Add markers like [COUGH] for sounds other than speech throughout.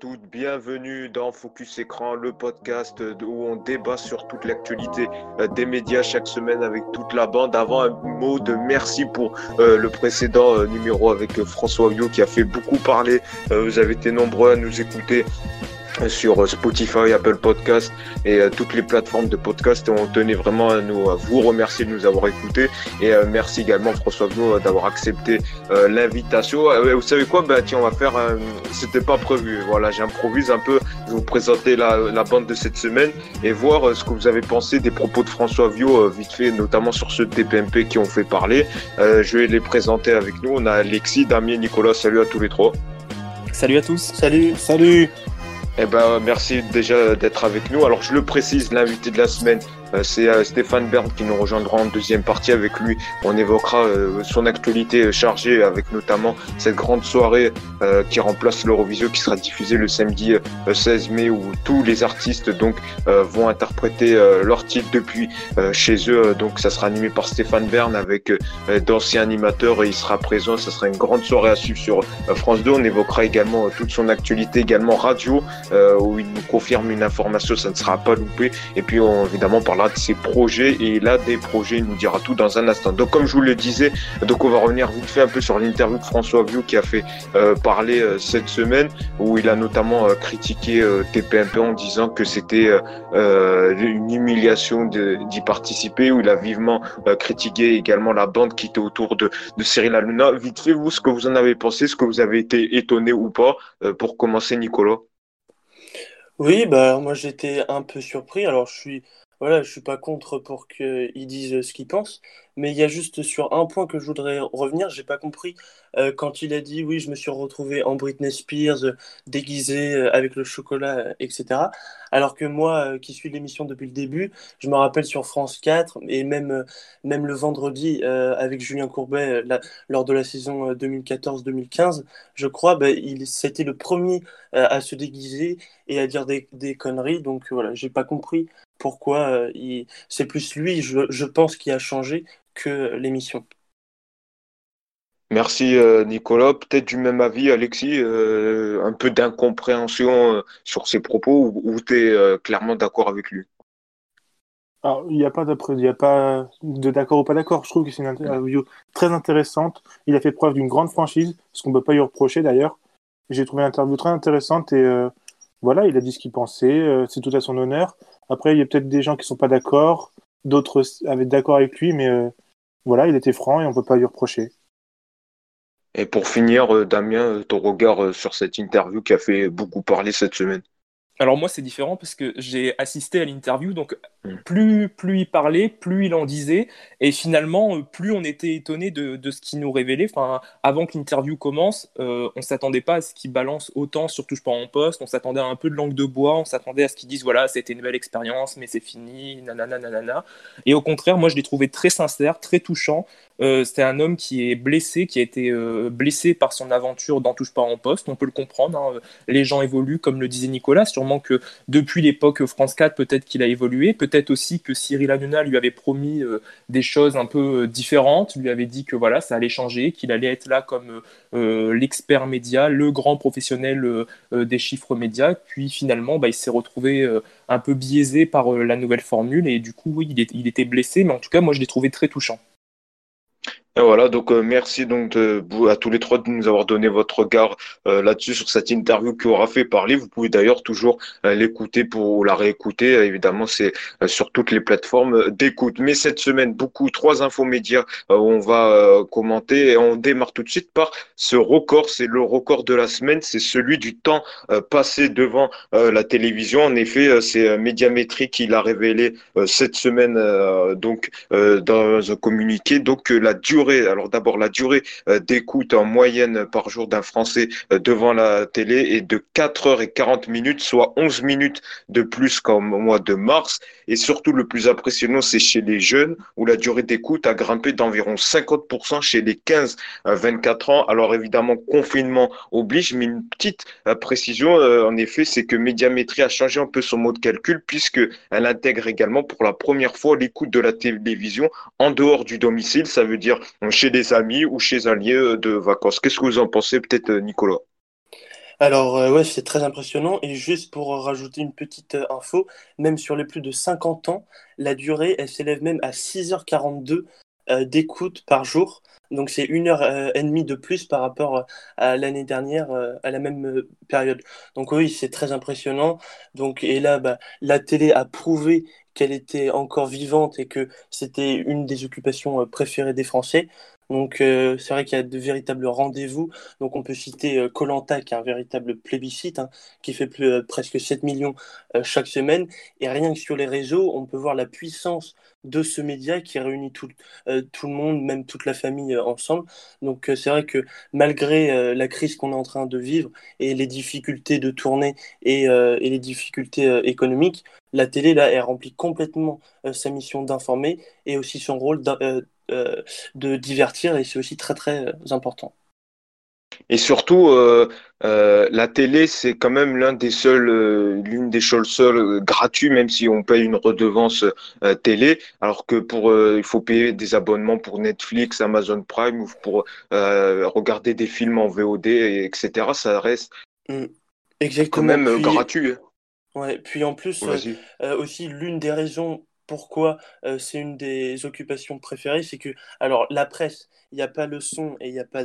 toutes, bienvenue dans Focus Écran, le podcast où on débat sur toute l'actualité euh, des médias chaque semaine avec toute la bande. Avant un mot de merci pour euh, le précédent euh, numéro avec François Vio qui a fait beaucoup parler. Vous avez été nombreux à nous écouter sur Spotify, Apple Podcast et euh, toutes les plateformes de podcast. on tenait vraiment à, nous, à vous remercier de nous avoir écoutés. Et euh, merci également François Vno d'avoir accepté euh, l'invitation. vous savez quoi? Bah, tiens, on va faire. C'était pas prévu. Voilà, j'improvise un peu. Je vais vous présenter la, la, bande de cette semaine et voir ce que vous avez pensé des propos de François Vio, vite fait, notamment sur ceux de TPMP qui ont fait parler. je vais les présenter avec nous. On a Alexis, Damien, Nicolas. Salut à tous les trois. Salut à tous. Salut. Salut. Eh ben, merci déjà d'être avec nous. Alors, je le précise, l'invité de la semaine, c'est euh, Stéphane Bern qui nous rejoindra en deuxième partie avec lui. On évoquera euh, son actualité chargée avec notamment cette grande soirée qui remplace l'Eurovision qui sera diffusée le samedi 16 mai où tous les artistes donc vont interpréter leur titre depuis chez eux. Donc ça sera animé par Stéphane Bern avec d'anciens animateurs et il sera présent. Ça sera une grande soirée à suivre sur France 2. On évoquera également toute son actualité également radio où il nous confirme une information, ça ne sera pas loupé. Et puis on, évidemment on de ses projets et là des projets, il nous dira tout dans un instant. Donc comme je vous le disais, donc on va revenir vite fait un peu sur l'interview de François Vieux qui a fait euh, parler euh, cette semaine où il a notamment euh, critiqué TPMP en disant que c'était une humiliation d'y participer où il a vivement critiqué également la bande qui était autour de, de Cyril Hanouna. Vite fait, vous, ce que vous en avez pensé, ce que vous avez été étonné ou pas, pour commencer, Nicolas? Oui, bah moi j'étais un peu surpris. Alors je suis voilà, je suis pas contre pour qu'ils disent ce qu'ils pensent, mais il y a juste sur un point que je voudrais revenir, j'ai pas compris euh, quand il a dit oui, je me suis retrouvé en Britney Spears, euh, déguisé euh, avec le chocolat, etc. Alors que moi, qui suis l'émission depuis le début, je me rappelle sur France 4 et même, même le vendredi avec Julien Courbet lors de la saison 2014-2015, je crois, bah, il c'était le premier à se déguiser et à dire des, des conneries. Donc voilà, j'ai pas compris pourquoi c'est plus lui, je, je pense, qui a changé que l'émission. Merci euh, Nicolas. Peut-être du même avis, Alexis, euh, un peu d'incompréhension euh, sur ses propos ou, tu es clairement d'accord avec lui? Alors, il n'y a pas il a pas de d'accord ou pas d'accord. Je trouve que c'est une interview très intéressante. Il a fait preuve d'une grande franchise, ce qu'on ne peut pas lui reprocher d'ailleurs. J'ai trouvé l'interview très intéressante et voilà, il a dit ce qu'il pensait. c'est tout à son honneur. Après, il y a peut-être des gens qui sont pas d'accord, d'autres avaient d'accord avec lui, mais voilà, il était franc et on peut pas lui reprocher. Et pour finir, euh, Damien, euh, ton regard euh, sur cette interview qui a fait beaucoup parler cette semaine alors moi c'est différent parce que j'ai assisté à l'interview, donc hmm. plus, plus il parlait, plus il en disait, et finalement plus on était étonné de, de ce qu'il nous révélait. Enfin, avant que l'interview commence, euh, on s'attendait pas à ce qu'il balance autant sur touche pas en poste, on s'attendait à un peu de langue de bois, on s'attendait à ce qu'il dise voilà c'était une belle expérience, mais c'est fini, nanana nanana. Et au contraire, moi je l'ai trouvé très sincère, très touchant. Euh, c'était un homme qui est blessé, qui a été euh, blessé par son aventure dans Touche pas en poste. On peut le comprendre. Hein. Les gens évoluent, comme le disait Nicolas. Sûrement que depuis l'époque France 4, peut-être qu'il a évolué. Peut-être aussi que Cyril Hanouna lui avait promis euh, des choses un peu différentes. Lui avait dit que voilà, ça allait changer, qu'il allait être là comme l'expert média, le grand professionnel des chiffres médias. Puis finalement, bah, il s'est retrouvé un peu biaisé par la nouvelle formule. Et du coup, oui, il était blessé. Mais en tout cas, moi, je l'ai trouvé très touchant voilà, donc euh, merci donc à tous les trois de nous avoir donné votre regard euh, là-dessus sur cette interview qui aura fait parler. Vous pouvez d'ailleurs toujours euh, l'écouter pour la réécouter. évidemment, c'est sur toutes les plateformes d'écoute. Mais cette semaine, beaucoup trois infos médias où on va commenter et on démarre tout de suite par ce record. C'est le record de la semaine, c'est celui du temps passé devant la télévision. En effet, c'est Médiamétrie qui l'a révélé cette semaine donc dans un communiqué. Donc la alors d'abord la durée euh, d'écoute en moyenne par jour d'un Français euh, devant la télé est de 4 heures et 40 minutes, soit 11 minutes de plus qu'en mois de mars. Et surtout, le plus impressionnant, c'est chez les jeunes, où la durée d'écoute a grimpé d'environ 50% chez les 15-24 ans. Alors évidemment, confinement oblige, mais une petite euh, précision, en effet, c'est que Médiamétrie a changé un peu son mode de calcul, puisqu'elle intègre également pour la première fois l'écoute de la télévision en dehors du domicile. Ça veut dire chez des amis ou chez un lieu de vacances. Qu'est-ce que vous en pensez peut-être, Nicolas? Alors, euh, ouais, c'est très impressionnant. Et juste pour rajouter une petite euh, info, même sur les plus de 50 ans, la durée, elle s'élève même à 6h42 euh, d'écoute par jour. Donc, c'est une heure et demie de plus par rapport à l'année dernière, à la même période. Donc, oui, c'est très impressionnant. Donc, et là, bah, la télé a prouvé qu'elle était encore vivante et que c'était une des occupations préférées des Français. Donc euh, c'est vrai qu'il y a de véritables rendez-vous. Donc on peut citer Colanta euh, qui est un véritable plébiscite, hein, qui fait euh, presque 7 millions chaque semaine. Et rien que sur les réseaux, on peut voir la puissance de ce média qui réunit tout, le monde, même toute la famille ensemble. Donc c'est vrai que malgré la crise qu'on est en train de vivre et les difficultés de tournée et, les difficultés économiques, la télé là, elle remplit complètement sa mission d'informer et aussi son rôle de divertir et c'est aussi très très euh, important. Et surtout, euh, la télé, c'est quand même l'un des seuls, l'une des choses seules gratuites, même si on paye une redevance télé, alors que pour, il faut payer des abonnements pour Netflix, Amazon Prime ou pour regarder des films en VOD, etc. Ça reste mm. Exactement. quand même gratuit. Hein. Ouais, puis en plus, aussi l'une des raisons pourquoi euh, c'est une des occupations préférées, c'est que, alors, la presse, il n'y a pas le son et il n'y a pas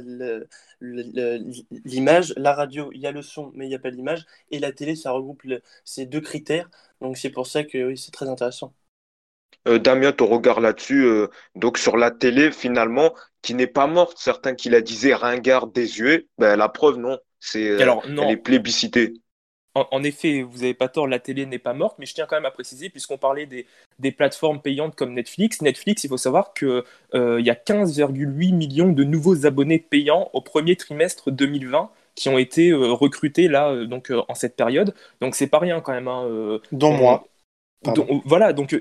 l'image. La radio, il y a le son, mais il n'y a pas l'image. Et la télé, ça regroupe ces deux critères. Donc, c'est pour ça que oui, c'est très intéressant. Euh, Damien, ton regard là-dessus, euh, donc sur la télé, finalement, qui n'est pas morte, certains qui la disaient ringard, désuet, ben, la preuve, non, c'est elle est plébiscitée en, effet, vous n'avez pas tort, la télé n'est pas morte, mais je tiens quand même à préciser, puisqu'on parlait des, plateformes payantes comme Netflix, Netflix, il faut savoir qu'il euh, y a 15,8 millions de nouveaux abonnés payants au premier trimestre 2020 qui ont été euh, recrutés là, euh, donc, en cette période. Donc c'est pas rien quand même. Hein, Dont moi. voilà, donc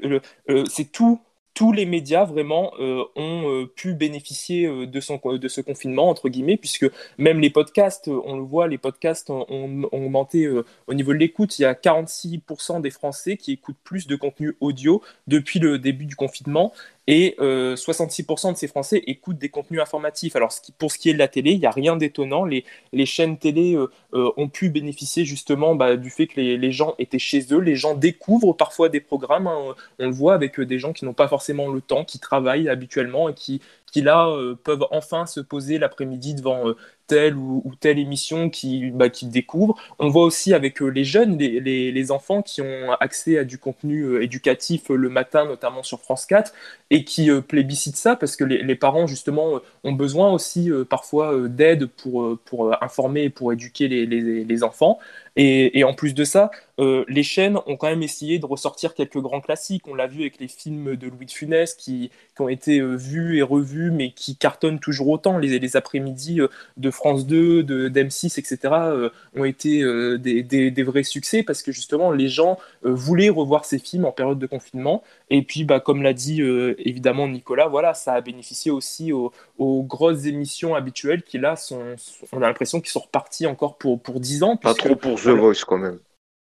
c'est tout tous les médias vraiment euh, ont euh, pu bénéficier euh, de, son, de ce confinement, entre guillemets, puisque même les podcasts, on le voit, les podcasts ont, ont augmenté au niveau de l'écoute. Il y a 46% des Français qui écoutent plus de contenu audio depuis le début du confinement. Et 66% de ces Français écoutent des contenus informatifs. Alors pour ce qui est de la télé, il n'y a rien d'étonnant. Les, chaînes télé ont pu bénéficier justement bah, du fait que les, gens étaient chez eux. Les gens découvrent parfois des programmes. Hein. On le voit avec des gens qui n'ont pas forcément le temps, qui travaillent habituellement et qui là peuvent enfin se poser l'après-midi devant telle ou, telle émission qui, bah, qui découvrent. On voit aussi avec euh, les jeunes, les, les, enfants qui ont accès à du contenu euh, éducatif euh, le matin, notamment sur France 4, et qui plébiscitent ça parce que les, parents, justement, ont besoin aussi parfois d'aide pour, pour informer et pour éduquer les, les enfants. Et, en plus de ça, les chaînes ont quand même essayé de ressortir quelques grands classiques. On l'a vu avec les films de Louis de Funès qui, qui ont été vus et revus, mais qui cartonnent toujours autant. Les, les après-midi de France 2, de d'M6, etc., euh, ont été euh, des, des, vrais succès parce que justement les gens euh, voulaient revoir ces films en période de confinement. Et puis, bah, comme l'a dit évidemment Nicolas, voilà, ça a bénéficié aussi aux, grosses émissions habituelles qui là sont, on a l'impression qu'ils sont repartis encore pour, pour 10 ans. Pas trop pour The Voice quand même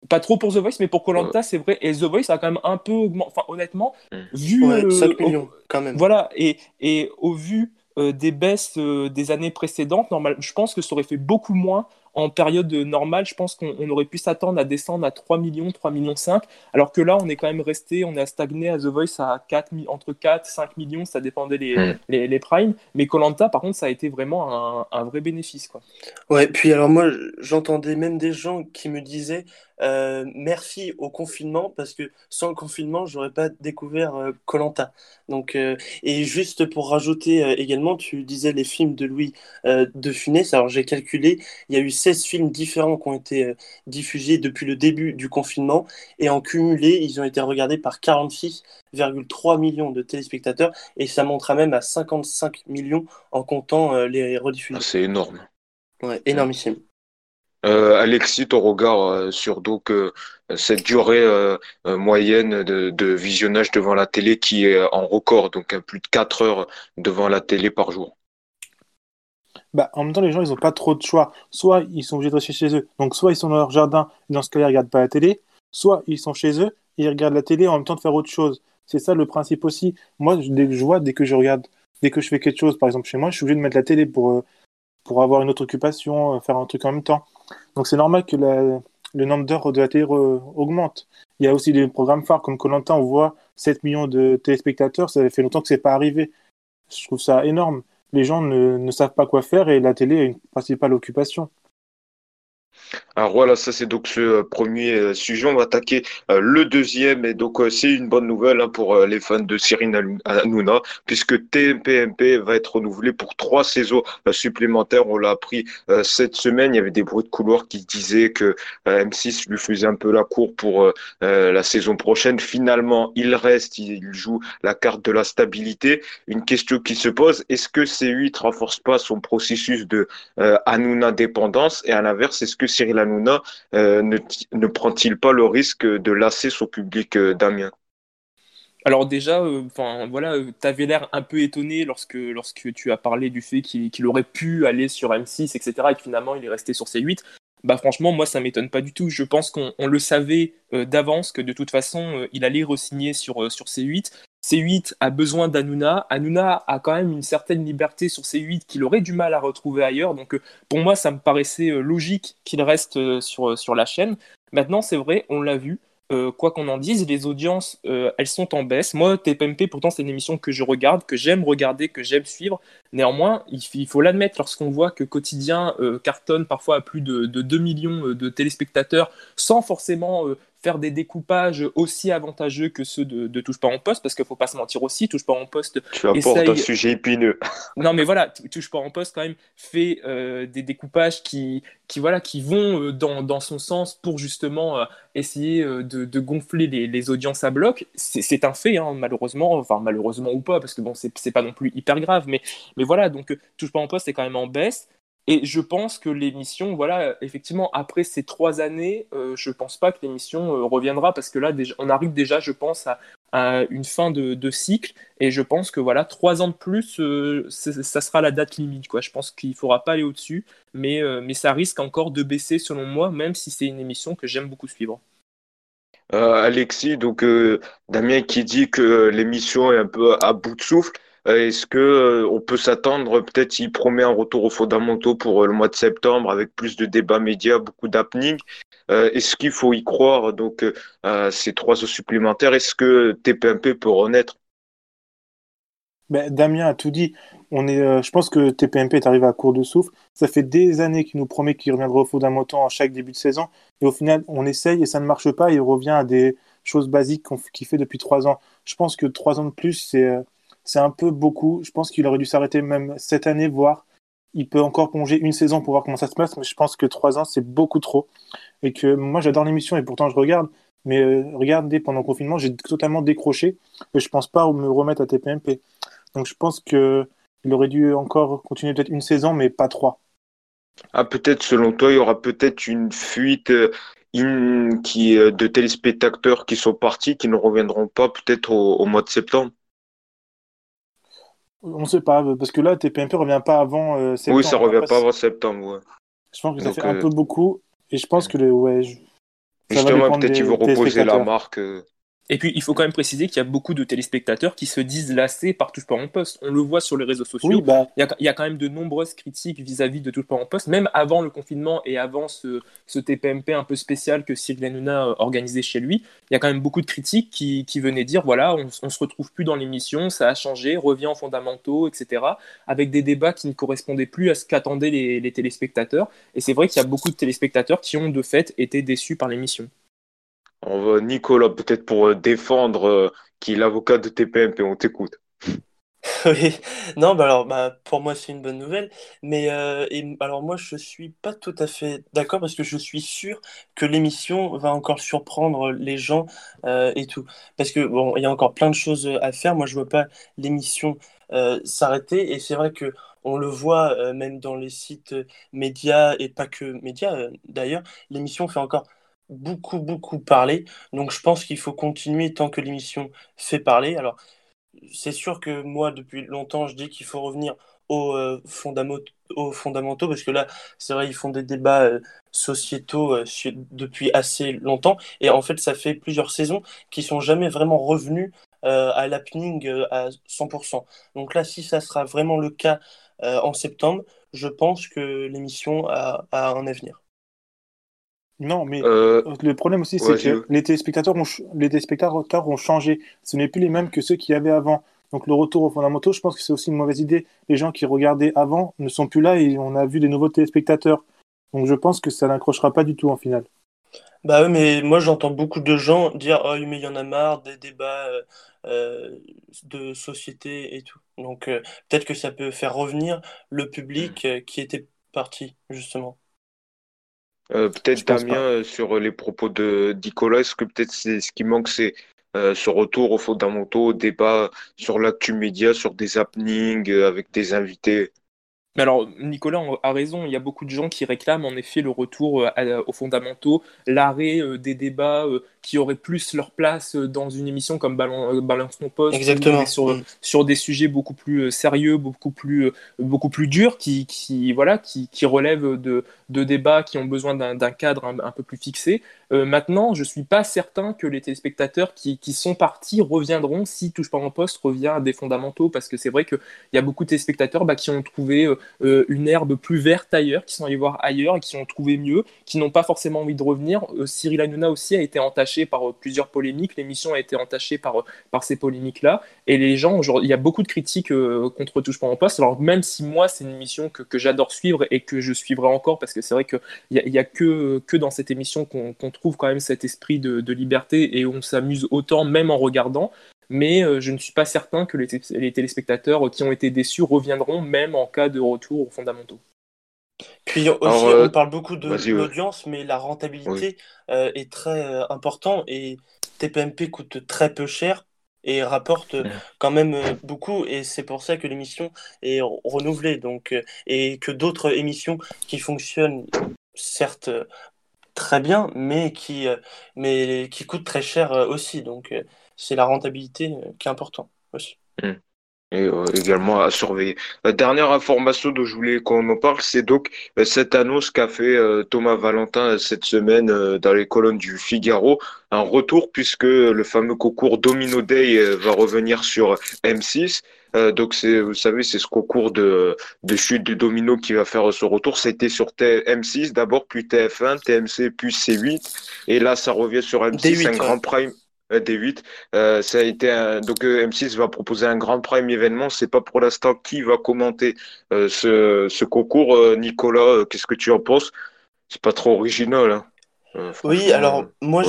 pas trop pour The Voice, mais pour Colanta, c'est vrai. Et The Voice a quand même un peu augmenté. Enfin, honnêtement, mm. vu. 5 millions, quand même. Voilà, et, et au vu euh, des baisses euh, des années précédentes. Normal, je pense que ça aurait fait beaucoup moins en période normale, je pense qu'on aurait pu s'attendre à descendre à 3 millions, 3 millions 5, alors que là, on est quand même resté, on est stagné à The Voice à 4, entre 4 5 millions, ça dépendait les, mm. les, les primes, mais Colanta, par contre, ça a été vraiment un, un, vrai bénéfice. Quoi. Ouais, puis alors moi, j'entendais même des gens qui me disaient euh, merci au confinement, parce que sans le confinement, j'aurais pas découvert Colanta. Donc, euh, et juste pour rajouter euh, également, tu disais les films de Louis de Funès, alors j'ai calculé, il y a eu 16 films différents qui ont été euh, diffusés depuis le début du confinement et en cumulé, ils ont été regardés par 46,3 millions de téléspectateurs et ça montera même à 55 millions en comptant euh, les rediffusions. Ah, c'est énorme. Ouais, énormissime. Euh, Alexis, ton regard sur donc cette durée moyenne de, visionnage devant la télé qui est en record, donc plus de 4 heures devant la télé par jour? Bah, en même temps, les gens, ils n'ont pas trop de choix. Soit ils sont obligés de rester chez eux, donc soit ils sont dans leur jardin, et dans ce cas-là, ils regardent pas la télé, soit ils sont chez eux, et ils regardent la télé en même temps de faire autre chose. C'est ça le principe aussi. Moi, je vois, dès que je regarde, dès que je fais quelque chose, par exemple chez moi, je suis obligé de mettre la télé pour, euh, pour avoir une autre occupation, euh, faire un truc en même temps. Donc c'est normal que le nombre d'heures de la télé augmente. Il y a aussi des programmes phares comme Colanta, on voit 7 millions de téléspectateurs, ça fait longtemps que c'est pas arrivé. Je trouve ça énorme. Les gens ne, ne savent pas quoi faire et la télé est une principale occupation. Alors voilà, ça c'est donc ce euh, premier euh, sujet. On va attaquer euh, le deuxième et donc c'est une bonne nouvelle hein, pour les fans de Cyril Hanouna puisque TMPMP va être renouvelé pour trois saisons supplémentaires. On l'a appris cette semaine. Il y avait des bruits de couloir qui disaient que M6 lui faisait un peu la cour pour la saison prochaine. Finalement, il reste, il joue la carte de la stabilité. Une question qui se pose est-ce que C8 renforce pas son processus de Hanouna dépendance? Et à l'inverse, est-ce que Cyril Hanouna euh, ne, prend-il pas le risque de lasser son public, euh, Damien? Alors déjà, euh, enfin voilà, tu avais l'air un peu étonné lorsque, lorsque tu as parlé du fait qu'il aurait pu aller sur M6, etc., et que finalement il est resté sur C8. Bah franchement, moi ça m'étonne pas du tout. Je pense qu'on le savait d'avance que de toute façon il allait re-signer sur, sur C8. C8 a besoin d'Anouna. Anouna a quand même une certaine liberté sur C8 qu'il aurait du mal à retrouver ailleurs. Donc euh, pour moi, ça me paraissait euh, logique qu'il reste euh, sur, la chaîne. Maintenant, c'est vrai, on l'a vu. quoi qu'on en dise, les audiences, elles sont en baisse. Moi, TPMP, pourtant, c'est une émission que je regarde, que j'aime regarder, que j'aime suivre. Néanmoins, il, faut l'admettre, lorsqu'on voit que Quotidien cartonne parfois à plus de, de 2 millions de téléspectateurs, sans forcément faire des découpages aussi avantageux que ceux de, Touche pas en poste, parce qu'il faut pas se mentir aussi, Touche pas en poste. Tu apportes un sujet épineux. [LAUGHS] non, mais voilà, Touche pas en poste quand même fait euh, des découpages qui, qui, voilà, qui vont euh, dans, dans, son sens pour justement euh, essayer de, de, gonfler les, les, audiences à bloc. C'est un fait, hein, malheureusement, enfin malheureusement ou pas, parce que bon, c'est pas non plus hyper grave, mais, mais voilà, donc Touche pas en poste est quand même en baisse. Et je pense que l'émission, voilà, effectivement, après ces trois années, euh, je pense pas que l'émission euh, reviendra parce que là, on arrive déjà, je pense, à, une fin de, cycle. Et je pense que voilà, trois ans de plus, euh, ça sera la date limite. Je pense qu'il ne faudra pas aller au-dessus, mais, mais ça risque encore de baisser selon moi, même si c'est une émission que j'aime beaucoup suivre. Alexis, donc Damien qui dit que l'émission est un peu à bout de souffle. Euh, est-ce que euh, on peut s'attendre, peut-être, il promet un retour aux fondamentaux pour euh, le mois de septembre avec plus de débats médias, beaucoup d'happening. Est-ce qu'il faut y croire donc ces trois eaux supplémentaires? Est-ce que TPMP peut renaître? Ben, Damien a tout dit. Je pense que TPMP est arrivé à court de souffle. Ça fait des années qu'il nous promet qu'il reviendra aux fondamentaux en chaque début de saison. Et au final, on essaye et ça ne marche pas. il revient à des choses basiques qu'il fait depuis trois ans. Je pense que trois ans de plus, c'est c'est un peu beaucoup. Je pense qu'il aurait dû s'arrêter même cette année, voire il peut encore plonger une saison pour voir comment ça se passe, mais je pense que trois ans, c'est beaucoup trop. Et que moi, j'adore l'émission et pourtant je regarde. Mais euh, regardez, pendant le confinement, j'ai totalement décroché et je pense pas me remettre à TPMP. Donc je pense qu'il aurait dû encore continuer peut-être une saison, mais pas trois. Ah, peut-être, selon toi, il y aura peut-être une fuite euh, euh, de téléspectateurs qui sont partis, qui ne reviendront pas peut-être au mois de septembre. On ne sait pas, parce que là, TPMP ne revient pas avant euh, septembre. Oui, ça ne revient pas avant septembre, ouais. Je pense que ça fait un euh, peu beaucoup, et je pense que les, ouais, Justement, peut-être qu'ils vont reposer la marque. Euh, et puis, il faut quand même préciser qu'il y a beaucoup de téléspectateurs qui se disent lassés par Touche pas en poste. On le voit sur les réseaux sociaux. bah... il, y a, quand même de nombreuses critiques vis-à-vis de Touche pas en poste, même avant le confinement et avant ce, TPMP un peu spécial que Cyril Hanouna euh, organisait chez lui. Il y a quand même beaucoup de critiques qui, venaient dire voilà, on, ne se retrouve plus dans l'émission, ça a changé, revient en fondamentaux, etc. Avec des débats qui ne correspondaient plus à ce qu'attendaient les, les téléspectateurs. Et c'est vrai qu'il y a beaucoup de téléspectateurs qui ont de fait été déçus par l'émission. On va Nicolas peut-être pour euh, défendre euh, qui est l'avocat de TPMP, on t'écoute. [LAUGHS] Oui, non, bah alors bah, pour moi c'est une bonne nouvelle, mais euh, alors moi je suis pas tout à fait d'accord parce que je suis sûr que l'émission va encore surprendre les gens et tout, parce que bon il y a encore plein de choses à faire. Moi je vois pas l'émission s'arrêter et c'est vrai que on le voit même dans les sites médias et pas que médias d'ailleurs, l'émission fait encore beaucoup, beaucoup parlé. Donc je pense qu'il faut continuer tant que l'émission fait parler. Alors, c'est sûr que moi, depuis longtemps, je dis qu'il faut revenir aux, euh, aux, fondamentaux, parce que là, c'est vrai, ils font des débats euh, sociétaux euh, depuis assez longtemps. Et en fait, ça fait plusieurs saisons qui sont jamais vraiment revenus à l'happening à 100%. Donc là, si ça sera vraiment le cas en septembre, je pense que l'émission a un avenir. Non, mais euh, le problème aussi, c'est que les téléspectateurs, ont, les téléspectateurs ont changé. Ce n'est plus les mêmes que ceux qui y avait avant. Donc le retour aux fondamentaux, je pense que c'est aussi une mauvaise idée. Les gens qui regardaient avant ne sont plus là et on a vu des nouveaux téléspectateurs. Donc je pense que ça n'accrochera pas du tout en finale. Bah oui, mais moi j'entends beaucoup de gens dire Oh, mais il y en a marre des débats euh, euh, de société et tout. Donc euh, peut-être que ça peut faire revenir le public qui était parti, justement. Peut-être Damien, sur les propos de Nicolas, est-ce que peut-être c'est ce qui manque, c'est ce retour aux fondamentaux, au débat sur l'actu média, sur des happenings avec des invités? Mais alors, Nicolas a raison, il y a beaucoup de gens qui réclament en effet le retour aux fondamentaux, l'arrêt des débats qui auraient plus leur place euh, dans une émission comme euh, Balance mon poste, Exactement. Sur, mm. sur des sujets beaucoup plus euh, sérieux, beaucoup plus, beaucoup plus durs, qui, qui voilà, qui, qui relèvent de, de, débats qui ont besoin d'un cadre un, peu plus fixé. maintenant, je suis pas certain que les téléspectateurs qui, qui sont partis reviendront si Touche pas en poste revient à des fondamentaux, parce que c'est vrai qu'il y a beaucoup de téléspectateurs bah, qui ont trouvé une herbe plus verte ailleurs, qui sont allés voir ailleurs et qui ont trouvé mieux, qui n'ont pas forcément envie de revenir. Cyril Hanouna aussi a été entaché par euh, plusieurs polémiques. L'émission a été entachée par, euh, par ces polémiques-là. Et les gens, il y a beaucoup de critiques euh, contre Touche pas en poste. Alors, même si moi, c'est une émission que, que j'adore suivre et que je suivrai encore, parce que c'est vrai qu'il n'y a, a que, que dans cette émission qu'on trouve quand même cet esprit de, liberté et on s'amuse autant, même en regardant mais je ne suis pas certain que les, téléspectateurs qui ont été déçus reviendront même en cas de retour aux fondamentaux. Puis aussi, on parle beaucoup de l'audience, mais la rentabilité euh, est très euh, importante et TPMP coûte très peu cher et rapporte quand même euh, beaucoup et c'est pour ça que l'émission est renouvelée. Donc et que d'autres émissions qui fonctionnent certes très bien mais qui mais qui coûtent très cher aussi. Donc c'est la rentabilité qui est importante aussi. Mmh et euh, également à surveiller. La dernière information dont je voulais qu'on en parle, c'est donc euh, cette annonce qu'a fait euh, Thomas Valentin cette semaine dans les colonnes du Figaro, un retour puisque le fameux concours Domino Day va revenir sur M6. donc c'est, vous savez, c'est ce concours de, de chute de domino qui va faire son retour. C'était sur M6 d'abord, puis TF1, TMC, puis C8, et là ça revient sur M6, un grand prime. Euh, D8. Euh, ça a été un... donc euh, M6 va proposer un grand prime événement. C'est pas pour l'instant qui va commenter ce, ce, concours. Nicolas, qu'est-ce que tu en penses? C'est pas trop original. Hein oui, alors moi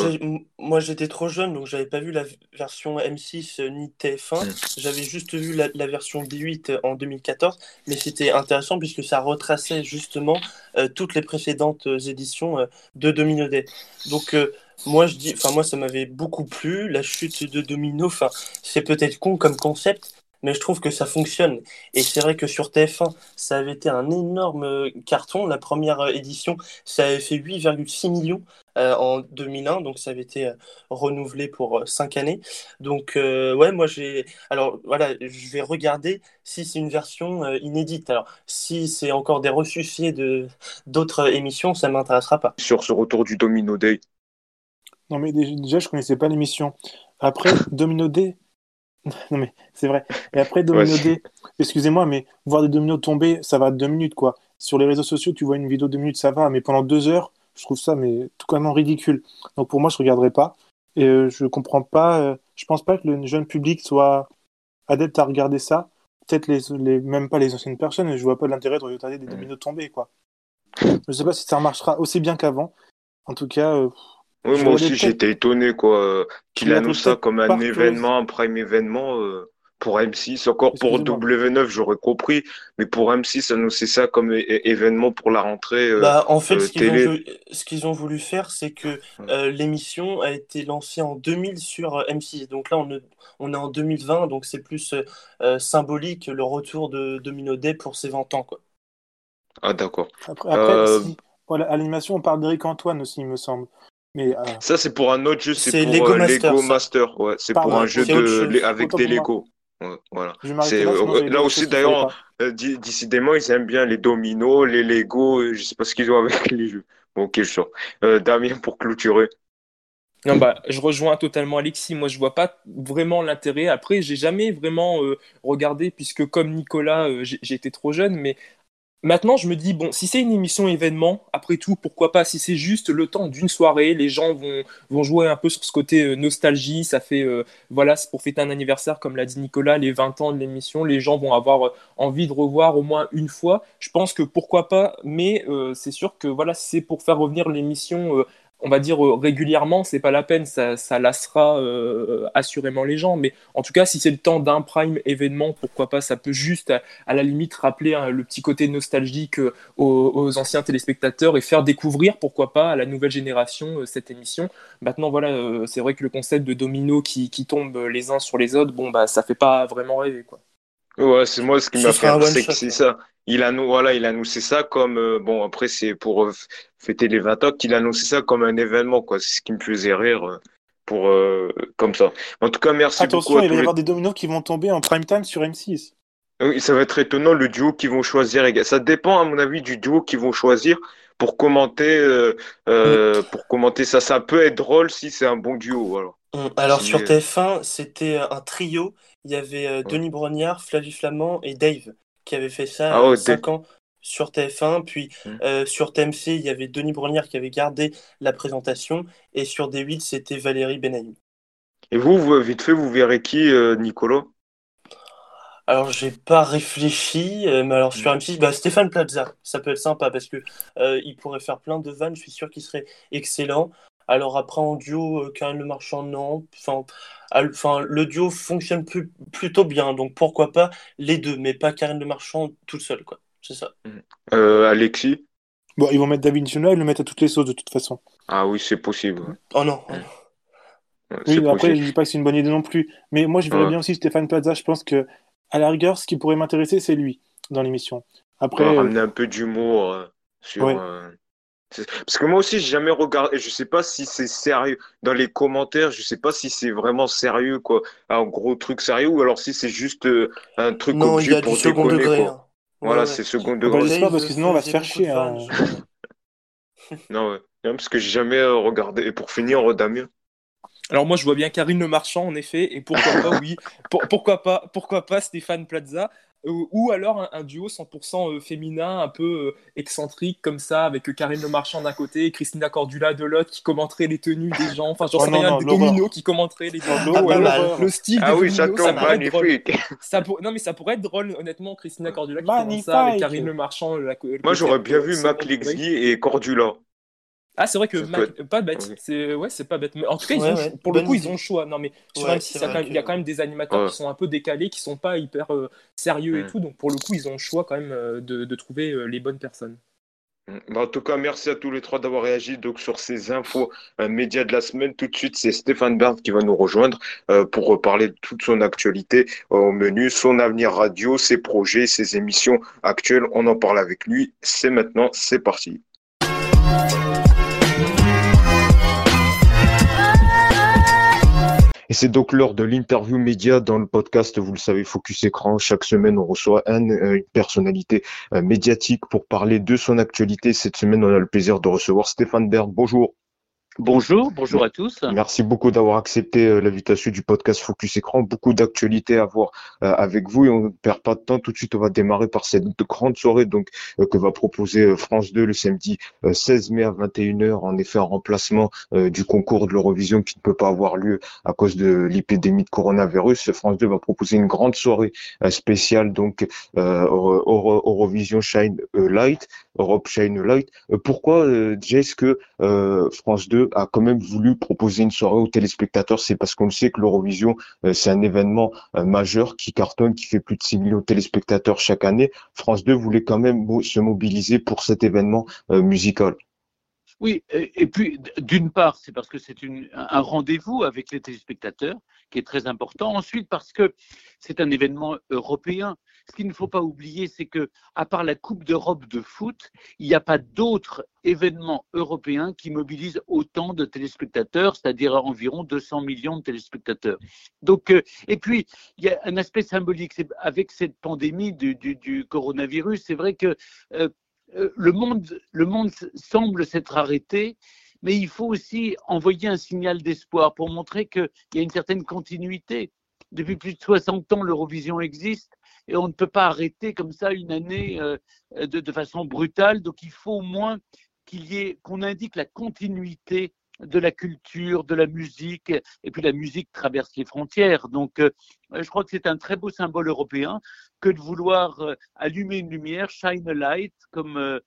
moi j'étais trop jeune donc j'avais pas vu la version M6 ni TF1, mm. j'avais juste vu la, la, version D8 en 2014, mais c'était intéressant puisque ça retraçait justement toutes les précédentes éditions de Domino Day. Donc moi je dis enfin moi ça m'avait beaucoup plu la chute de domino enfin c'est peut-être con comme concept mais je trouve que ça fonctionne. Et c'est vrai que sur TF1 ça avait été un énorme euh, carton. La première euh, édition ça avait fait 8,6 millions euh, en 2001 donc ça avait été renouvelé pour 5 années. Donc ouais moi j'ai alors voilà je vais regarder si c'est une version inédite. Alors si c'est encore des ressuscités de d'autres émissions ça m'intéressera pas. Sur ce retour du Domino Day non, mais déjà, je connaissais pas l'émission. Après, [COUGHS] Domino D. non, mais c'est vrai. Et après, Domino D, excusez-moi, mais voir des dominos tomber, ça va deux minutes, quoi. Sur les réseaux sociaux, tu vois une vidéo de deux minutes, ça va, mais pendant deux heures, je trouve ça mais tout quand même ridicule. Donc pour moi, je regarderai pas. Et euh, je comprends pas. Euh, je pense pas que le jeune public soit adepte à regarder ça. Peut-être les, les, même pas les anciennes personnes. Je vois pas l'intérêt de regarder des dominos tomber, quoi. Je sais pas si ça marchera aussi bien qu'avant. En tout cas, euh, oui, moi aussi, j'étais étonné, quoi, qu'il annonce ça comme un événement, un prime événement euh, pour M6. Encore pour W9, j'aurais compris, mais pour M6, annoncer ça comme événement pour la rentrée. Euh, bah, en fait, ce qu'ils ont, voulu faire, c'est que euh, l'émission a été lancée en 2000 sur M6. Donc là, on, on est en 2020, donc c'est plus symbolique le retour de Domino Day pour ses 20 ans, quoi. Ah, d'accord. Après, voilà, à l'animation, on parle d'Eric Antoine aussi, il me semble. Mais, euh, Ça, c'est pour un autre jeu, c'est pour Lego, Lego Master. Ouais, c'est pour un jeu de... avec des Lego. voilà. Euh, là, aussi, d'ailleurs, euh, décidément, ils aiment bien les dominos, les Lego, je sais pas ce qu'ils ont avec les jeux. Bon, ok, je sors. Damien, pour clôturer. Non, bah, je rejoins totalement Alexis. Moi, je vois pas vraiment l'intérêt. Après, j'ai jamais vraiment regardé, puisque comme Nicolas, j'ai été trop jeune, mais Maintenant, je me dis, bon, si c'est une émission événement, après tout, pourquoi pas Si c'est juste le temps d'une soirée, les gens vont, vont jouer un peu sur ce côté euh, nostalgie. Ça fait, euh, voilà, c'est pour fêter un anniversaire, comme l'a dit Nicolas, les 20 ans de l'émission. Les gens vont avoir euh, envie de revoir au moins une fois. Je pense que pourquoi pas, mais c'est sûr que voilà, c'est pour faire revenir l'émission on va dire euh, régulièrement, c'est pas la peine, ça, ça lassera euh, assurément les gens. Mais en tout cas, si c'est le temps d'un prime événement, pourquoi pas, ça peut juste à, la limite rappeler hein, le petit côté nostalgique euh, aux, anciens téléspectateurs et faire découvrir, pourquoi pas, à la nouvelle génération cette émission. Maintenant, voilà, c'est vrai que le concept de domino qui, qui tombe les uns sur les autres, bon, bah, ça fait pas vraiment rêver, quoi. Ouais, c'est moi ce qui m'a fait, c'est ça il a voilà, il a annoncé ça comme euh, bon après c'est pour euh, fêter les 20 ans qu'il a annoncé ça comme un événement quoi. C'est ce qui me faisait rire euh, pour comme ça. En tout cas, merci Attention, beaucoup. il va y avoir des dominos qui vont tomber en prime time sur M6. Oui, ça va être étonnant le duo qu'ils vont choisir. Ça dépend à mon avis du duo qu'ils vont choisir pour commenter pour commenter ça. Ça peut être drôle si c'est un bon duo alors. Alors sur TF1, c'était un trio. Il y avait Denis Brognard, Flavie Flamand et Dave qui avait fait ça ah, 5 ans sur TF1. Puis mmh. euh, sur TMC, il y avait Denis Brognard qui avait gardé la présentation. Et sur D8, c'était Valérie Benaïm. Et vous, vite fait, vous verrez qui, euh, Nicolo? Alors, j'ai pas réfléchi, euh, mais alors sur M6, bah, Stéphane Plaza, ça peut être sympa parce que il pourrait faire plein de vannes, je suis sûr qu'il serait excellent. Alors après en duo, Karine Le Marchand, non. Enfin, enfin, le duo fonctionne plus, plutôt bien, donc pourquoi pas les deux, mais pas Karine Le Marchand tout seul, quoi. C'est ça. Mm. Euh, Alexis? Bon, ils vont mettre David Chenois, ils le mettent à toutes les sauces de toute façon. Ah oui, c'est possible. Oh non. Oui, mais après, je dis pas que c'est une bonne idée non plus. Mais moi, je verrais bien aussi Stéphane Plaza. Je pense que, à la rigueur, ce qui pourrait m'intéresser, c'est lui dans l'émission. Après, ramener un peu d'humour euh, sur. Euh, parce que moi aussi, j'ai jamais regardé. Je sais pas si c'est sérieux. Dans les commentaires, je sais pas si c'est vraiment sérieux, quoi. Un gros truc sérieux ou alors si c'est juste euh, un truc non, il y a pour du second degré. Hein. Voilà, c'est second degré. Bah, pas parce que sinon on va se faire chier. Hein. [LAUGHS] non, ouais. Non, parce que j'ai jamais euh, regardé. Et pour finir, euh, Damien. Alors moi je vois bien Karine Le Marchand en effet et pourquoi pas oui [LAUGHS] pourquoi pas pourquoi pas Stéphane Plaza ou alors un, duo 100% euh, féminin, un peu euh, excentrique comme ça, avec Karine Le Marchand d'un côté et Christina Cordula de l'autre qui commenterait les tenues des gens. Enfin, j'en sais rien, des dominos qui commenteraient les dominos. Ah, le style ah oui, ça tombe magnifique. [LAUGHS] Ça Non, mais ça pourrait être drôle, honnêtement, Christina Cordula qui ça avec Karine Le Marchand. Moi, j'aurais bien vu Mac Lexi et Cordula. Ah, c'est vrai que pas bête. C'est ouais, c'est pas bête. Mais en tout cas, ils pour le coup, ils ont le choix. Non, mais sur il y a quand même des animateurs qui sont un peu décalés, qui sont pas hyper euh, sérieux et tout. Donc pour le coup, ils ont le choix quand même euh, de, de, trouver euh, les bonnes personnes. Bah, en tout cas, merci à tous les trois d'avoir réagi donc sur ces infos médias de la semaine. Tout de suite, c'est Stéphane Bern qui va nous rejoindre pour parler de toute son actualité au menu, son avenir radio, ses projets, ses émissions actuelles. On en parle avec lui. C'est maintenant, c'est parti. C'est donc l'heure de l'interview média dans le podcast, vous le savez, Focus Écran. Chaque semaine, on reçoit euh, une personnalité euh, médiatique pour parler de son actualité. Cette semaine, on a le plaisir de recevoir Stéphane Bern. Bonjour. Bonjour, bonjour à tous. Merci beaucoup d'avoir accepté euh, l'invitation du podcast Focus Écran. Beaucoup d'actualités à voir euh, avec vous et on ne perd pas de temps. Tout de suite, on va démarrer par cette grande soirée donc euh, que va proposer France 2 le samedi 16 mai à 21h. En effet, en remplacement du concours de l'Eurovision qui ne peut pas avoir lieu à cause de l'épidémie de coronavirus. France 2 va proposer une grande soirée spéciale donc Eurovision Shine Light, Europe Shine Light. Pourquoi, Jess, que France 2 a quand même voulu proposer une soirée aux téléspectateurs, c'est parce qu'on sait que l'Eurovision, euh, c'est un événement euh, majeur qui cartonne, qui fait plus de 6 millions de téléspectateurs chaque année. France 2 voulait quand même se mobiliser pour cet événement euh, musical. Oui, et puis d'une part, c'est parce que c'est un rendez-vous avec les téléspectateurs qui est très important. Ensuite, parce que c'est un événement européen ce qu'il ne faut pas oublier, c'est que, à part la Coupe d'Europe de foot, il n'y a pas d'autres événements européens qui mobilisent autant de téléspectateurs, c'est-à-dire environ 200 millions de téléspectateurs. Donc, euh, et puis, il y a un aspect symbolique. Avec cette pandémie du, coronavirus, c'est vrai que euh, euh, le, monde, le monde semble s'être arrêté mais il faut aussi envoyer un signal d'espoir pour montrer qu'il y a une certaine continuité. Depuis plus de 60 ans, l'Eurovision existe et on ne peut pas arrêter comme ça une année de, de, façon brutale. Donc il faut au moins qu'on indique la continuité de la culture, de la musique, et puis la musique traverse les frontières. Donc, euh, je crois que c'est un très beau symbole européen que de vouloir euh, allumer une lumière, shine a light, comme euh,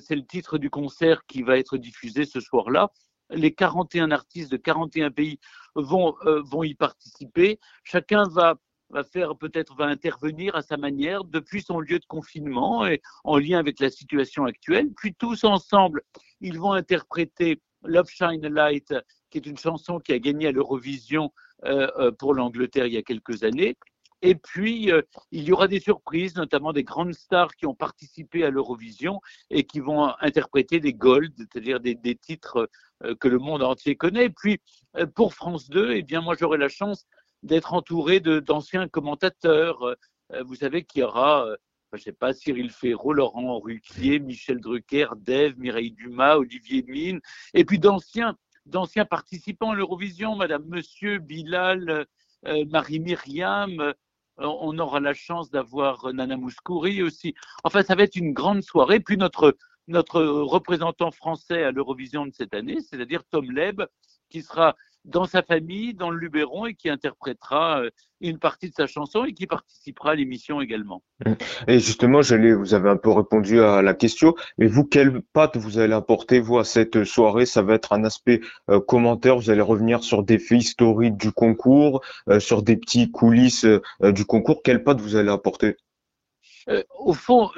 c'est le titre du concert qui va être diffusé ce soir-là. Les 41 artistes de 41 pays vont y participer. Chacun va va faire peut-être va intervenir à sa manière depuis son lieu de confinement et en lien avec la situation actuelle. Puis tous ensemble, ils vont interpréter Love Shine Light, qui est une chanson qui a gagné à l'Eurovision euh, euh, pour l'Angleterre il y a quelques années. Et puis, euh, il y aura des surprises, notamment des grandes stars qui ont participé à l'Eurovision et qui vont interpréter des golds, c'est-à-dire des, titres que le monde entier connaît. Puis, pour France 2, eh bien, moi, j'aurai la chance d'être entouré d'anciens commentateurs. vous savez qu'il y aura je ne sais pas, Cyril Ferraud, Laurent Ruquier, Michel Drucker, Dave, Mireille Dumas, Olivier Mine, et puis d'anciens, participants à l'Eurovision, Madame Monsieur, Bilal, euh, Marie-Myriam, euh, on aura la chance d'avoir Nana Mouskouri aussi. Enfin, ça va être une grande soirée. Puis notre, notre représentant français à l'Eurovision de cette année, c'est-à-dire Tom Leb, qui sera dans sa famille, dans le Luberon, et qui interprétera euh, une partie de sa chanson et qui participera à l'émission également. Mmh. Et justement, vous avez un peu répondu à la question, mais vous, quelle patte vous allez apporter, vous, à cette soirée? Ça va être un aspect euh, commentaire, vous allez revenir sur des faits historiques du concours, euh, sur des petits coulisses du concours. Quelle patte vous allez apporter? Au fond,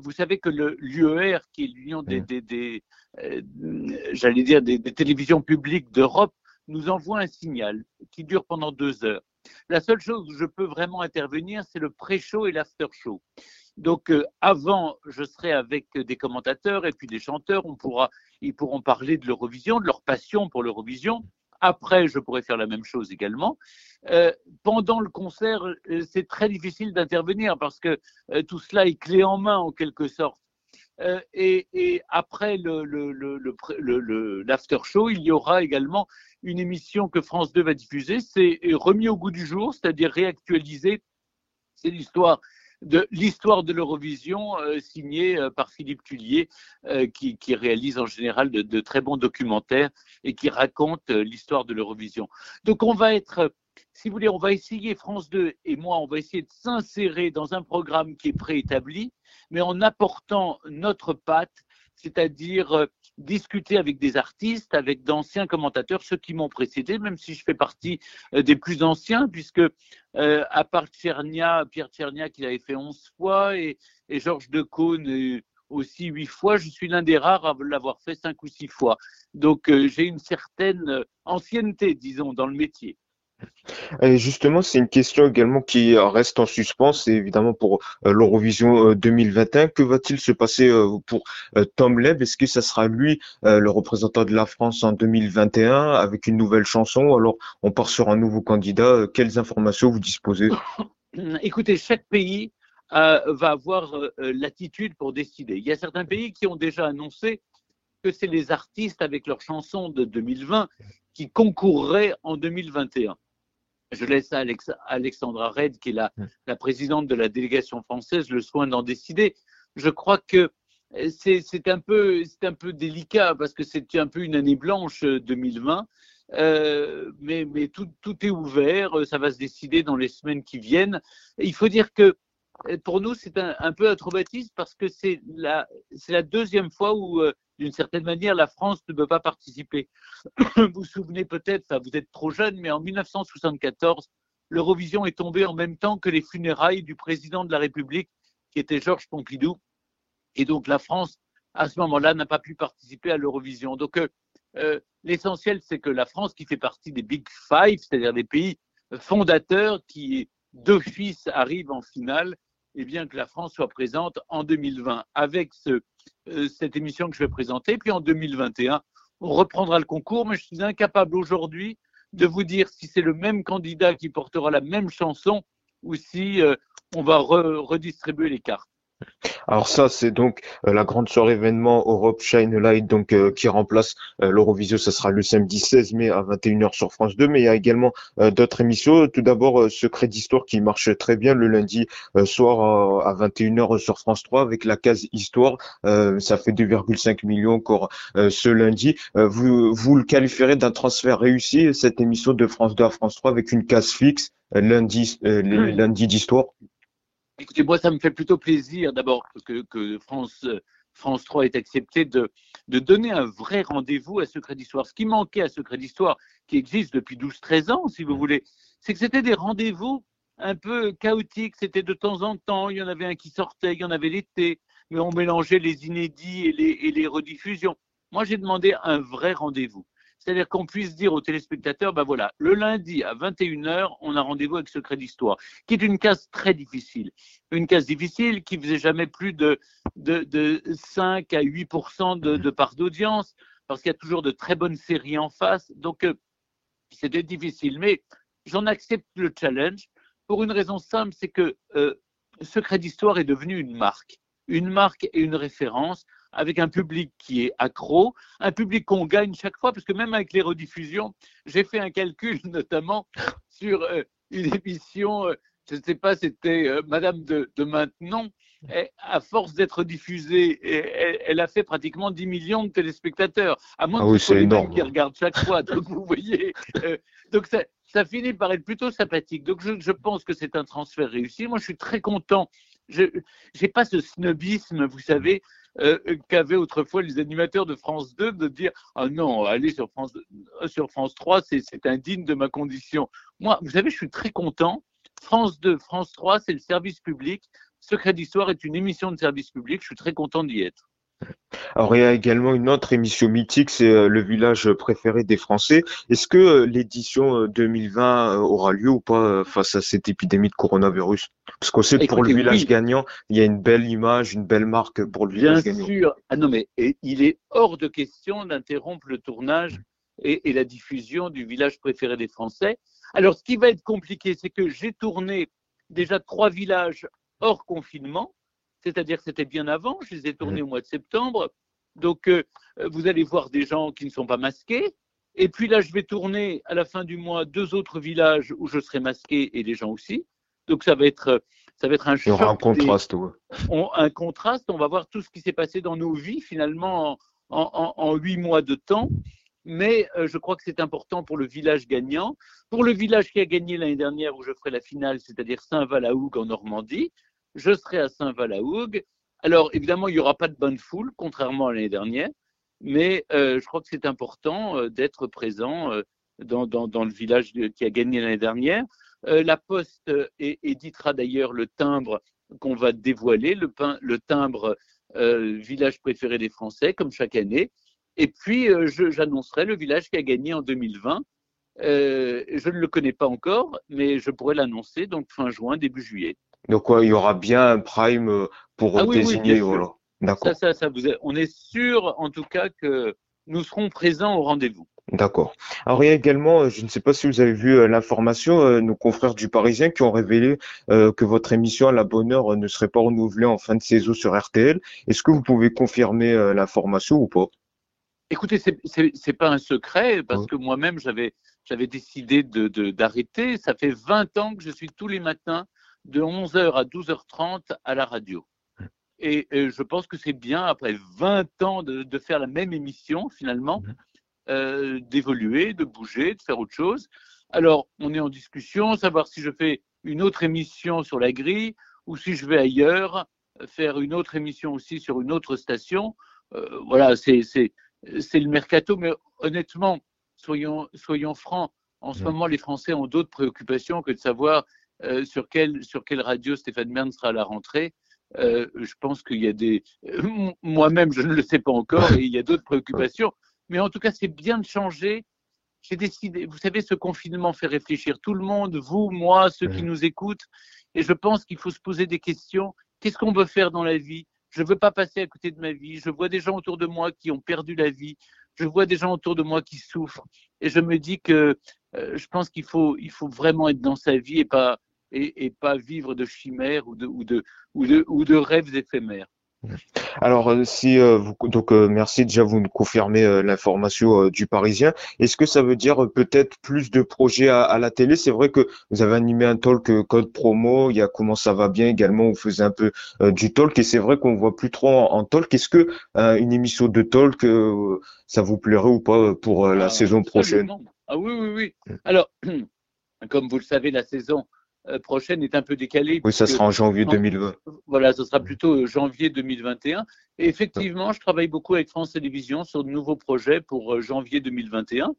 vous savez que l'UER, qui est l'Union des, des, j'allais dire, des, télévisions publiques d'Europe, nous envoie un signal qui dure pendant deux heures. La seule chose où je peux vraiment intervenir, c'est le pré-show et l'after-show. Donc euh, avant, je serai avec des commentateurs et puis des chanteurs. On pourra, ils pourront parler de l'Eurovision, de leur passion pour l'Eurovision. Après, je pourrais faire la même chose également. Euh, pendant le concert, euh, c'est très difficile d'intervenir parce que tout cela est clé en main en quelque sorte. Euh, et, après l'after show, il y aura également une émission que France 2 va diffuser. C'est remis au goût du jour, c'est-à-dire réactualisé. C'est l'histoire de l'histoire de l'Eurovision euh, signée euh, par Philippe Tullier, qui, réalise en général de, de, très bons documentaires et qui raconte l'histoire de l'Eurovision. Donc on va être si vous voulez, on va essayer, France 2 et moi, on va essayer de s'insérer dans un programme qui est préétabli, mais en apportant notre patte, c'est-à-dire euh, discuter avec des artistes, avec d'anciens commentateurs, ceux qui m'ont précédé, même si je fais partie euh, des plus anciens, puisque euh, à part Tchernia, Pierre Tchernia qui l'avait fait 11 fois, et, et Georges Decaune aussi huit fois, je suis l'un des rares à l'avoir fait cinq ou six fois. Donc j'ai une certaine ancienneté, disons, dans le métier. Et justement, c'est une question également qui reste en suspens, c'est évidemment pour euh, l'Eurovision 2021. Euh, que va-t-il se passer euh, pour Tom Leb? Est-ce que ça sera lui le représentant de la France en 2021 avec une nouvelle chanson alors on part sur un nouveau candidat? Quelles informations vous disposez? [COUGHS] Écoutez, chaque pays va avoir l'attitude pour décider. Il y a certains pays qui ont déjà annoncé que c'est les artistes avec leurs chansons de 2020 qui concourraient en 2021. Je laisse à Alexandra Red, qui est la, la, présidente de la délégation française, le soin d'en décider. Je crois que c'est un, peu, un peu délicat parce que c'est un peu une année blanche 2020. Euh, mais, mais tout, tout, est ouvert, ça va se décider dans les semaines qui viennent. il faut dire que pour nous, c'est un, un, peu un traumatisme parce que c'est la, la deuxième fois où euh, d'une certaine manière, la France ne peut pas participer. [COUGHS] vous vous souvenez peut-être, vous êtes trop jeune, mais en 1974, l'Eurovision est tombée en même temps que les funérailles du président de la République, qui était Georges Pompidou. Et donc la France, à ce moment-là, n'a pas pu participer à l'Eurovision. Donc euh, euh, l'essentiel, c'est que la France, qui fait partie des Big Five, c'est-à-dire des pays fondateurs qui d'office arrivent en finale, et bien que la France soit présente en 2020 avec ce, cette émission que je vais présenter. Puis en 2021, on reprendra le concours, mais je suis incapable aujourd'hui de vous dire si c'est le même candidat qui portera la même chanson ou si euh, on va redistribuer les cartes. Alors ça, c'est donc euh, la grande soirée événement Europe Shine Light, donc euh, qui remplace euh, l'Eurovision. Ça sera le samedi 16 mai à 21h sur France 2, mais il y a également d'autres émissions. Tout d'abord, Secret d'Histoire qui marche très bien le lundi soir à 21h sur France 3 avec la case Histoire. ça fait 2,5 millions encore ce lundi. vous, vous le qualifierez d'un transfert réussi, cette émission de France 2 à France 3 avec une case fixe lundi, lundi d'Histoire Écoutez, moi, ça me fait plutôt plaisir d'abord que, que, France, France 3 ait accepté de, de donner un vrai rendez-vous à Secret d'Histoire. Ce qui manquait à Secret d'Histoire, qui existe depuis 12-13 ans, si vous mmh. voulez, c'est que c'était des rendez-vous un peu chaotiques. C'était de temps en temps, il y en avait un qui sortait, il y en avait l'été, mais on mélangeait les inédits et les, et les rediffusions. Moi, j'ai demandé un vrai rendez-vous. C'est-à-dire qu'on puisse dire aux téléspectateurs, ben voilà, le lundi à 21h, on a rendez-vous avec Secret d'Histoire, qui est une case très difficile. Une case difficile qui faisait jamais plus de, de, de 5 à 8% de, de part d'audience, parce qu'il y a toujours de très bonnes séries en face. Donc, euh, c'était difficile. Mais j'en accepte le challenge pour une raison simple, c'est que euh, Secret d'Histoire est devenu une marque. Une marque et une référence avec un public qui est accro, un public qu'on gagne chaque fois, parce que même avec les rediffusions, j'ai fait un calcul [LAUGHS] notamment sur euh, une émission, euh, je ne sais pas, c'était euh, Madame de, Maintenon, et à force d'être diffusée, elle, a fait pratiquement 10 millions de téléspectateurs, à moins ah que ce soit les qui regardent chaque fois. Donc vous voyez, [LAUGHS] donc ça, ça, finit par être plutôt sympathique. Donc je, je pense que c'est un transfert réussi. Moi, je suis très content. Je n'ai pas ce snobisme, vous savez, euh, qu'avaient autrefois les animateurs de France 2 de dire ah non, aller sur France, sur France 3, c'est indigne de ma condition. Moi, vous savez, je suis très content. France 2, France 3, c'est le service public. Secret d'Histoire est une émission de service public. Je suis très content d'y être. Alors il y a également une autre émission mythique, c'est euh, le village préféré des Français. Est-ce que euh, l'édition 2020 euh, aura lieu ou pas face à cette épidémie de coronavirus? Parce qu'on sait que pour le village gagnant, il y a une belle image, une belle marque pour le village gagnant. Bien sûr. Ah non mais il est hors de question d'interrompre le tournage et, et la diffusion du village préféré des Français. Alors ce qui va être compliqué, c'est que j'ai tourné déjà trois villages hors confinement c'est-à-dire que c'était bien avant, je les ai tournés mmh. au mois de septembre. Donc, euh, vous allez voir des gens qui ne sont pas masqués. Et puis là, je vais tourner à la fin du mois deux autres villages où je serai masqué et les gens aussi. Donc, ça va être, ça va être un. Il y aura un contraste. un contraste. On va voir tout ce qui s'est passé dans nos vies finalement en huit mois de temps. Mais euh, je crois que c'est important pour le village gagnant. Pour le village qui a gagné l'année dernière où je ferai la finale, c'est-à-dire Saint-Valahougue en Normandie, je serai à Saint-Valahougue. Alors, évidemment, il n'y aura pas de bonne foule, contrairement à l'année dernière, mais euh, je crois que c'est important euh, d'être présent euh, dans, le village qui a gagné l'année dernière. la Poste éditera d'ailleurs le timbre qu'on va dévoiler, le, le timbre village préféré des Français, comme chaque année. Et puis, j'annoncerai le village qui a gagné en 2020. je ne le connais pas encore, mais je pourrais l'annoncer donc fin juin, début juillet. Donc, il y aura bien un prime euh, pour ah désigner. voilà. D'accord. Ça, ça, ça vous on est sûr, en tout cas, que nous serons présents au rendez-vous. D'accord. Alors il y a également, euh, je ne sais pas si vous avez vu euh, l'information, nos confrères du Parisien qui ont révélé que votre émission à la bonne heure ne serait pas renouvelée en fin de saison sur RTL. Est-ce que vous pouvez confirmer l'information ou pas? Écoutez, c'est n'est pas un secret parce que moi-même j'avais j'avais décidé de d'arrêter. Ça fait 20 ans que je suis tous les matins de 11h à 12h30 à la radio. Et, je pense que c'est bien, après 20 ans de, faire la même émission, finalement, mhm. euh, d'évoluer, de bouger, de faire autre chose. Alors, on est en discussion, savoir si je fais une autre émission sur la grille ou si je vais ailleurs, faire une autre émission aussi sur une autre station. Euh, voilà, c'est le mercato, mais honnêtement, soyons, soyons francs, en ce mhm. moment, les Français ont d'autres préoccupations que de savoir euh, sur, quelle, sur quelle radio Stéphane Bern sera à la rentrée. Euh, je pense qu'il y a des. Euh, moi-même, je ne le sais pas encore et il y a d'autres préoccupations. Mais en tout cas, c'est bien de changer. J'ai décidé, vous savez, ce confinement fait réfléchir tout le monde, vous, moi, ceux qui nous écoutent. Et je pense qu'il faut se poser des questions. Qu'est-ce qu'on veut faire dans la vie? Je ne veux pas passer à côté de ma vie. Je vois des gens autour de moi qui ont perdu la vie. Je vois des gens autour de moi qui souffrent. Et je me dis que je pense qu'il faut, il faut vraiment être dans sa vie et pas, et, et pas vivre de chimères ou de, ou de, ou de, ou de rêves éphémères. Alors, euh, si euh, vous, donc euh, merci déjà vous nous confirmez l'information du Parisien. Est-ce que ça veut dire peut-être plus de projets à, à la télé? C'est vrai que vous avez animé un talk code promo. Il y a comment ça va bien également. Vous faisiez un peu du talk et c'est vrai qu'on voit plus trop en, talk. Est-ce que une émission de talk ça vous plairait ou pas pour la Ah, saison prochaine? Ah oui, oui, oui. Alors, [CLEARS THROAT] comme vous le savez, la saison prochaine est un peu décalée. Oui, ça sera en janvier en- 2020. Voilà, ce sera plutôt euh, janvier 2021. Et effectivement, je travaille beaucoup avec France Télévisions sur de nouveaux projets pour euh, janvier 2021.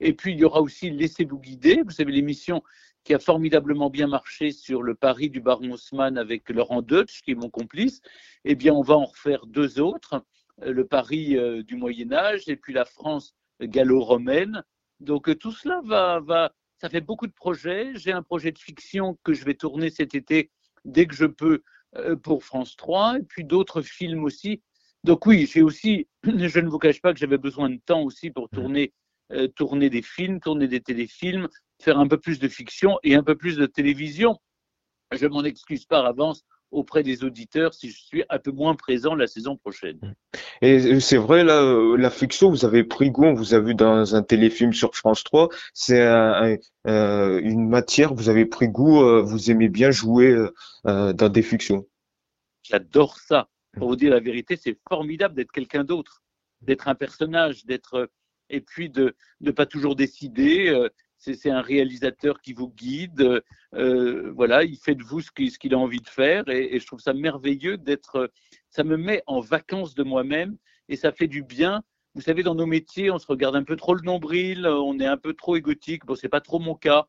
Et puis, il y aura aussi Laissez-vous guider. Vous savez, l'émission qui a formidablement bien marché sur le pari du baron Haussmann avec Laurent Deutsch, qui est mon complice. Eh bien, on va en refaire deux autres. Euh, Le pari euh, du Moyen-Âge et puis la France gallo-romaine. Donc, euh, tout cela va, va, ça fait beaucoup de projets. J'ai un projet de fiction que je vais tourner cet été dès que je peux euh, pour France 3, et puis d'autres films aussi. Donc oui, j'ai aussi, [CLEARS THROAT] je ne vous cache pas que j'avais besoin de temps aussi pour tourner, euh, tourner des films, tourner des téléfilms, faire un peu plus de fiction et un peu plus de télévision. Je m'en excuse par avance auprès des auditeurs si je suis un peu moins présent la saison prochaine. Et euh, c'est vrai, là, la fiction, vous avez pris goût, on vous a vu dans un téléfilm sur France 3, c'est un- un- euh, une matière, vous avez pris goût, euh, vous aimez bien jouer euh, dans des fictions. J'adore ça. Pour vous dire la vérité, c'est formidable d'être quelqu'un d'autre, d'être un personnage, d'être et puis de ne pas toujours décider. C'est un réalisateur qui vous guide. euh, voilà, il fait de vous ce qu'il ce qu'il a envie de faire et, et je trouve ça merveilleux d'être. Ça me met en vacances de moi-même et ça fait du bien. Vous savez, dans nos métiers, on se regarde un peu trop le nombril, on est un peu trop égotique. Bon, c'est pas trop mon cas.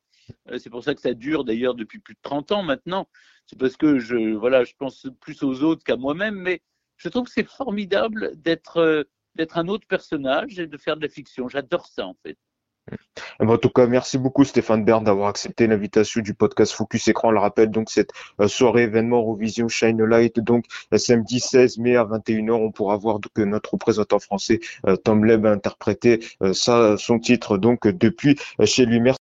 Euh, C'est pour ça que ça dure d'ailleurs depuis plus de 30 ans maintenant. C'est parce que je, voilà, je pense plus aux autres qu'à moi-même, mais je trouve que c'est formidable d'être euh, d'être un autre personnage et de faire de la fiction. J'adore ça en fait. Eh ben, En tout cas, merci beaucoup Stéphane Bern d'avoir accepté l'invitation du podcast Focus Écran. On le rappelle, donc cette euh, soirée événement Eurovision Shine Light, donc euh, samedi 16 mai à 21h, on pourra voir euh, notre représentant français euh, Tom Leb interpréter ça, son titre donc depuis chez lui. Merci.